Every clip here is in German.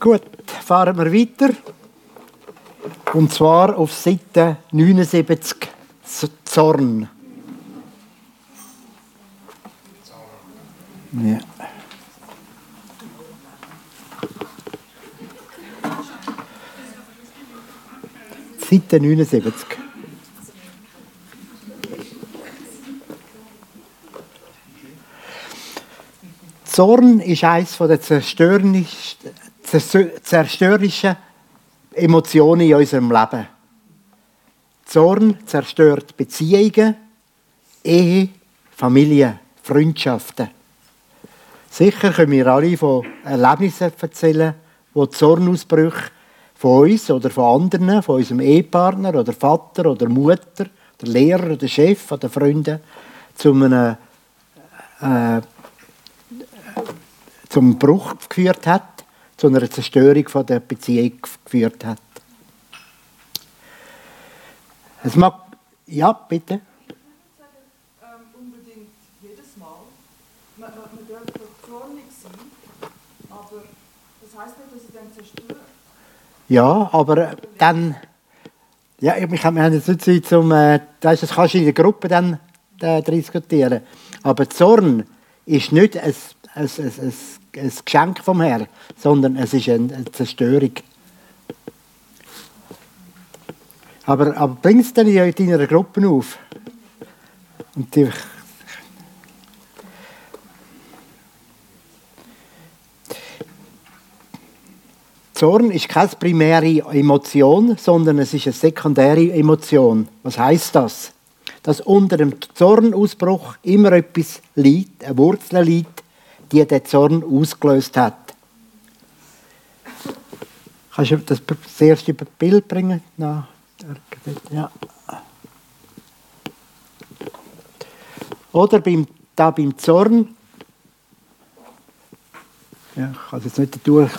Gut, fahren wir weiter. Und zwar auf Seite 79 Zorn. Ja. Seite 79. Zorn ist eines der zerstörerischen Emotionen in unserem Leben. Zorn zerstört Beziehungen, Ehe, Familie, Freundschaften. Sicher können wir alle von Erlebnissen erzählen, wo Zornausbrüche von uns oder von anderen, von unserem Ehepartner oder Vater oder Mutter, der Lehrer oder Chef oder Freunden zu einem äh, zum Bruch geführt hat, zu einer Zerstörung von der Beziehung geführt hat. Es mag, ja, bitte. Ähm, unbedingt jedes Mal. Man, man, doch zornig sein, aber das heißt nicht, dass sie dann zerstört. Ja, aber dann. Ja, wir haben jetzt nicht Zeit, um. Äh, das kannst du in der Gruppe dann äh, diskutieren. Aber Zorn ist nicht ein, ein, ein, ein, ein Geschenk vom Herrn, sondern es ist eine, Zerstörung. Aber, aber bring es dann in deiner Gruppe auf. Und die, Zorn ist keine primäre Emotion, sondern es ist eine sekundäre Emotion. Was heißt das? Dass unter dem Zornausbruch immer etwas liegt, eine Wurzel liegt, die den Zorn ausgelöst hat. Kannst du das, das erste Bild bringen? Ja. Oder beim, da beim Zorn, ja, ich kann es jetzt nicht durch,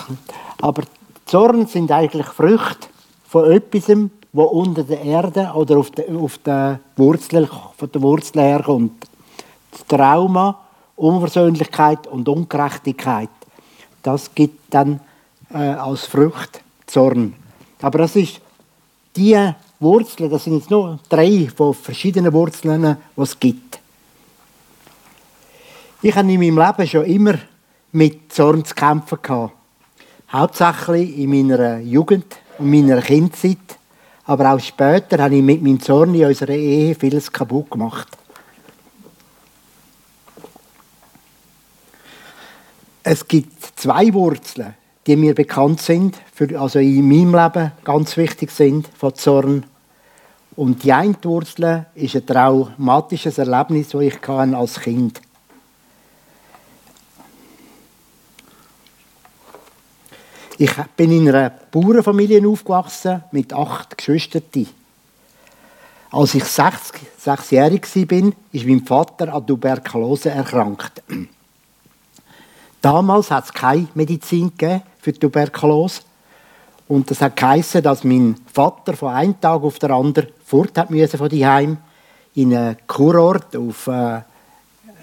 aber Zorn sind eigentlich Früchte von etwas, wo unter der Erde oder auf der, auf der Wurzel, von der Wurzel herkommt. Trauma, Unversöhnlichkeit und Ungerechtigkeit. Das gibt dann äh, als Frucht Zorn. Aber das ist die Wurzeln, das sind jetzt nur drei von verschiedenen Wurzeln, die es gibt. Ich habe in meinem Leben schon immer mit Zorn zu kämpfen gehabt. Hauptsächlich in meiner Jugend und meiner Kindzeit. Aber auch später habe ich mit meinem Zorn in unserer Ehe vieles kaputt gemacht. Es gibt zwei Wurzeln, die mir bekannt sind, für, also in meinem Leben ganz wichtig sind von Zorn. Und die eine Wurzel ist ein traumatisches Erlebnis, das ich als Kind hatte. Ich bin in einer Bauernfamilie aufgewachsen mit acht Geschwistern. Als ich sechs, sechsjährig war, ist mein Vater an Tuberkulose erkrankt. Damals hat es keine Medizin für Tuberkulose. Und das hat geheißen, dass mein Vater von einem Tag auf den anderen fort hat müssen von Heim in einen Kurort, auf, äh,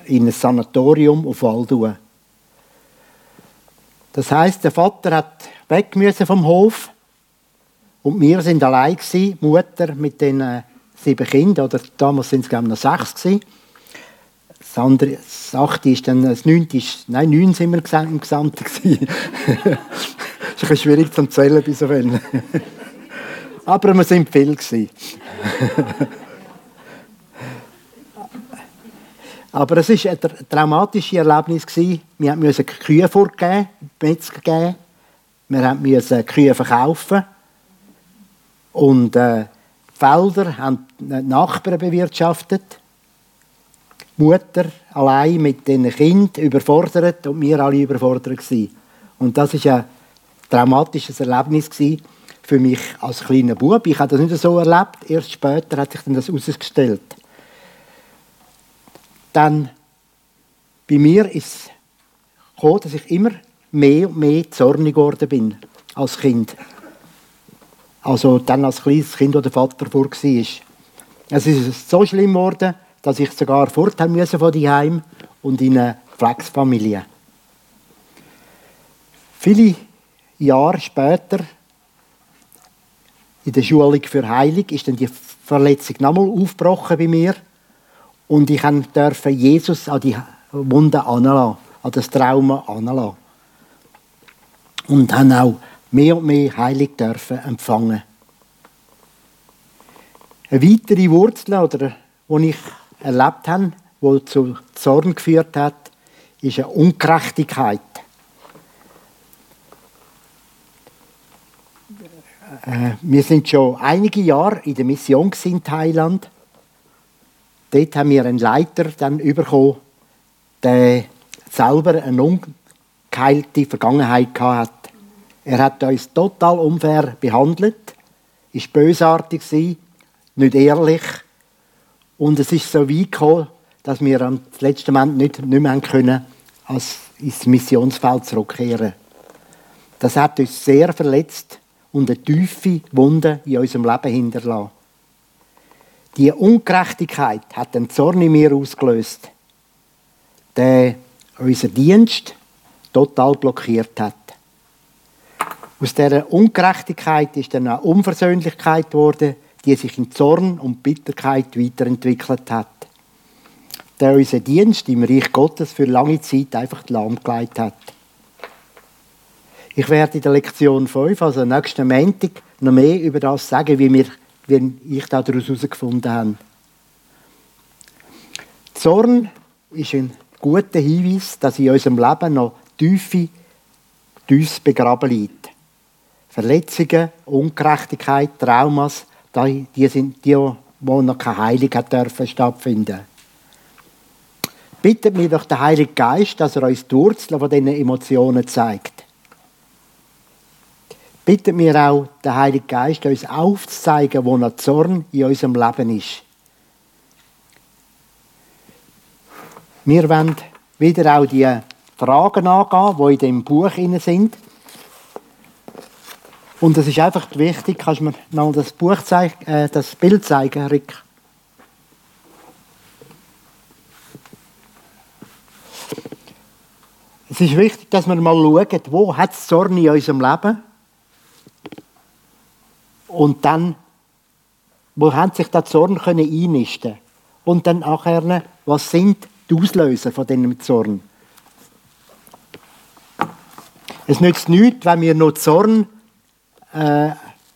in ein Sanatorium auf Waldau. Das heißt, der Vater hat weg müssen vom Hof und wir sind allein gewesen, Mutter mit den äh, sieben Kindern oder damals sind es noch sechs gewesen. Das andere, das achte ist dann, das neunte ist, nein, neun sind wir im Gesamten gewesen. ist ein bisschen schwierig zu zählen bis so viel. Aber wir sind viel. Aber es war ein traumatisches Erlebnis. Wir mussten Kühe vorgeben, Metzger geben. Wir mussten Kühe verkaufen. Und äh, Felder haben die Nachbarn bewirtschaftet. Mutter allein mit den Kindern überfordert und wir alle überfordert. Gewesen. Und das war ein traumatisches Erlebnis für mich als kleiner Bub. Ich habe das nicht so erlebt. Erst später hat sich das herausgestellt dann bei mir ist es gekommen, dass ich immer mehr und mehr zornig geworden bin als Kind. Also dann als kleines Kind, wo der Vater vor war. Es ist so schlimm geworden, dass ich sogar fort musste von Heim und in eine Flexfamilie. Viele Jahre später, in der Schulung für Heilung, ist dann die Verletzung nochmal aufgebrochen bei mir. Und ich durfte Jesus an die Wunde anlassen, an das Trauma anlassen. Und dann auch mehr und mehr Heilung dürfen empfangen. Eine weitere Wurzel, die ich erlebt habe, die zu Zorn geführt hat, ist eine Ungerechtigkeit. Äh, wir sind schon einige Jahre in der Mission in Thailand. Dort haben wir einen Leiter dann bekommen, der selber eine ungeheilte Vergangenheit hatte. Er hat uns total unfair behandelt, ist bösartig nicht ehrlich. Und es ist so weit gekommen, dass wir am letzten Moment nicht, nicht mehr können, als ins Missionsfeld zurückkehren. Das hat uns sehr verletzt und eine tiefe Wunde in unserem Leben hinterlassen. Die Ungerechtigkeit hat den Zorn in mir ausgelöst, der unser Dienst total blockiert hat. Aus dieser Ungerechtigkeit ist dann eine Unversöhnlichkeit geworden, die sich in Zorn und Bitterkeit weiterentwickelt hat. Der unseren Dienst im Reich Gottes für lange Zeit einfach lahmgelegt hat. Ich werde in der Lektion 5, also nächsten Montag, noch mehr über das sagen, wie, wir, wie ich daraus herausgefunden habe. Zorn ist ein guter Hinweis, dass in unserem Leben noch tiefe, tiefs begraben liegt. Verletzungen, Ungerechtigkeit, Traumas, die sind die, wo noch keine Heilung hat dürfen stattfinden. Bittet mir doch der Heilige Geist, dass er uns die Wurzeln von diesen Emotionen zeigt. Bittet mir auch der Heilige Geist, uns aufzuzeigen, wo noch Zorn in unserem Leben ist. Wir wollen wieder auch die Fragen angehen, die in dem Buch sind. Und es ist einfach wichtig, kannst du mir noch das Buch zeigen, äh, das Bild zeigen, Rick? Es ist wichtig, dass wir mal schauen, wo hat es Zorn in unserem Leben? Und dann, wo haben sich der Zorn einnisten Und dann nachher, was sind die Auslöser von diesem Zorn? Es nützt nichts, wenn wir noch Zorn äh,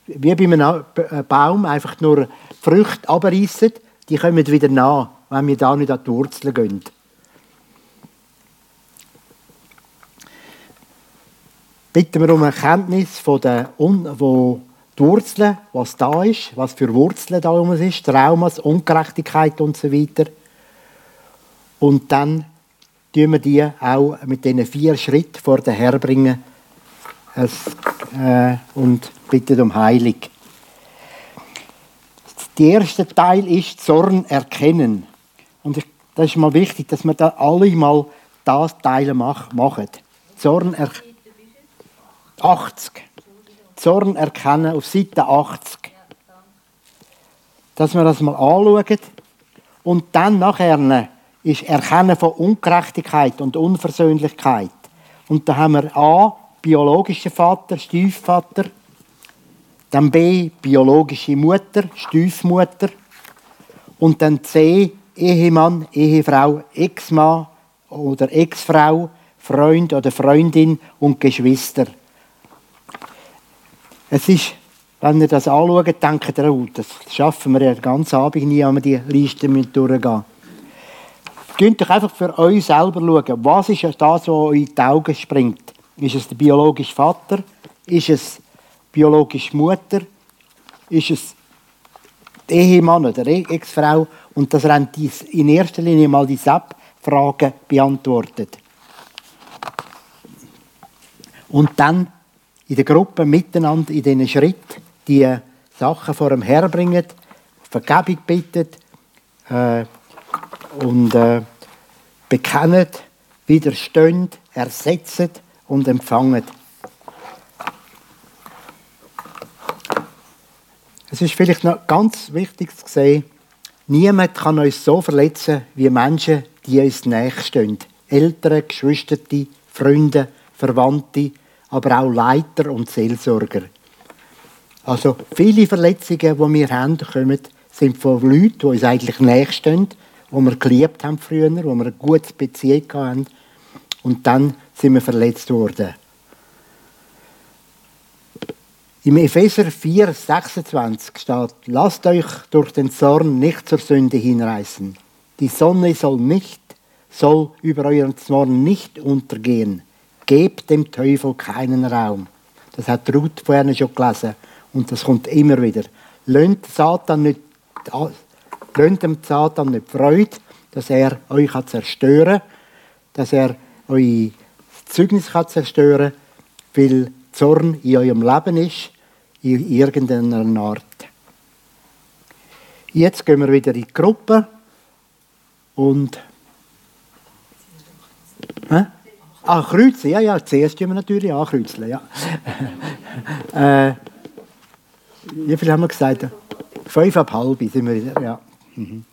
wie bei einem äh, Baum einfach nur Früchte abreißen, die kommen wieder nach, wenn wir da nicht an die Wurzeln gehen. Bitten wir um Erkenntnis von der, wo die Wurzeln, was da ist, was für Wurzeln da um ist, Traumas, Ungerechtigkeit und so weiter. Und dann tun wir die auch mit diesen vier Schritten vor den Herr bringen, es, äh, und bitten um Heilung. Der erste Teil ist Zorn erkennen. Und das ist mal wichtig, dass wir da alle mal das Teil machen. Zorn erkennen. 80. Zorn erkennen auf Seite 80. Dass wir das mal anschauen. Und dann nachher ist Erkennen von Ungerechtigkeit und Unversöhnlichkeit. Und da haben wir A, biologischer Vater, Stiefvater. Dann B, biologische Mutter, Stiefmutter. Und dann C, Ehemann, Ehefrau, Ex-Mann oder Ex-Frau, Freund oder Freundin und Geschwister. Es ist, wenn ihr das anschaut, denkt ihr, oh, das schaffen wir ja den Abend nie, wenn wir die Liste durchgehen. Könnt euch einfach für euch selber schauen, was ist das, was euch in die Augen springt. Ist es der biologische Vater? Ist es biologische Mutter? Ist es der Ehemann oder die Ex-Frau? Und das haben in erster Linie mal die SAP-Fragen beantwortet. Und dann in der Gruppe miteinander in diesen Schritt die Sachen vor dem Herr bringen, Vergebung bittet äh, und äh, bekennen, widerstehen, ersetzen und empfangen. Es ist vielleicht noch ganz wichtig zu sehen, niemand kann uns so verletzen wie Menschen, die uns näher stehen. Eltern, Geschwister, Freunde, Verwandte, aber auch Leiter und Seelsorger. Also viele Verletzungen, die wir haben, kommen, sind von Leuten, die uns eigentlich näher stehen, die wir geliebt haben früher, wo wir eine gute Beziehung hatten. Und dann sind wir verletzt worden. Im Epheser 4, 26 steht, lasst euch durch den Zorn nicht zur Sünde hinreißen. Die Sonne soll nicht, soll über euren Zorn nicht untergehen. Gebt dem Teufel keinen Raum. Das hat Ruth vorhin schon gelesen. Und das kommt immer wieder. Lönt Satan nicht, lönt dem Satan nicht Freude, dass er euch zerstören kann, dass er euer Zeugnis zerstören kann, weil Zorn in eurem Leben ist, in irgendeiner Art. Jetzt gehen wir wieder in die Gruppe und. Hä? Ah, kreuzen, ja, ja, zuerst tun wir natürlich ankreuzeln, ja. äh, wie viel haben wir gesagt? Fünf ab halb sind wir wieder, ja. Mhm.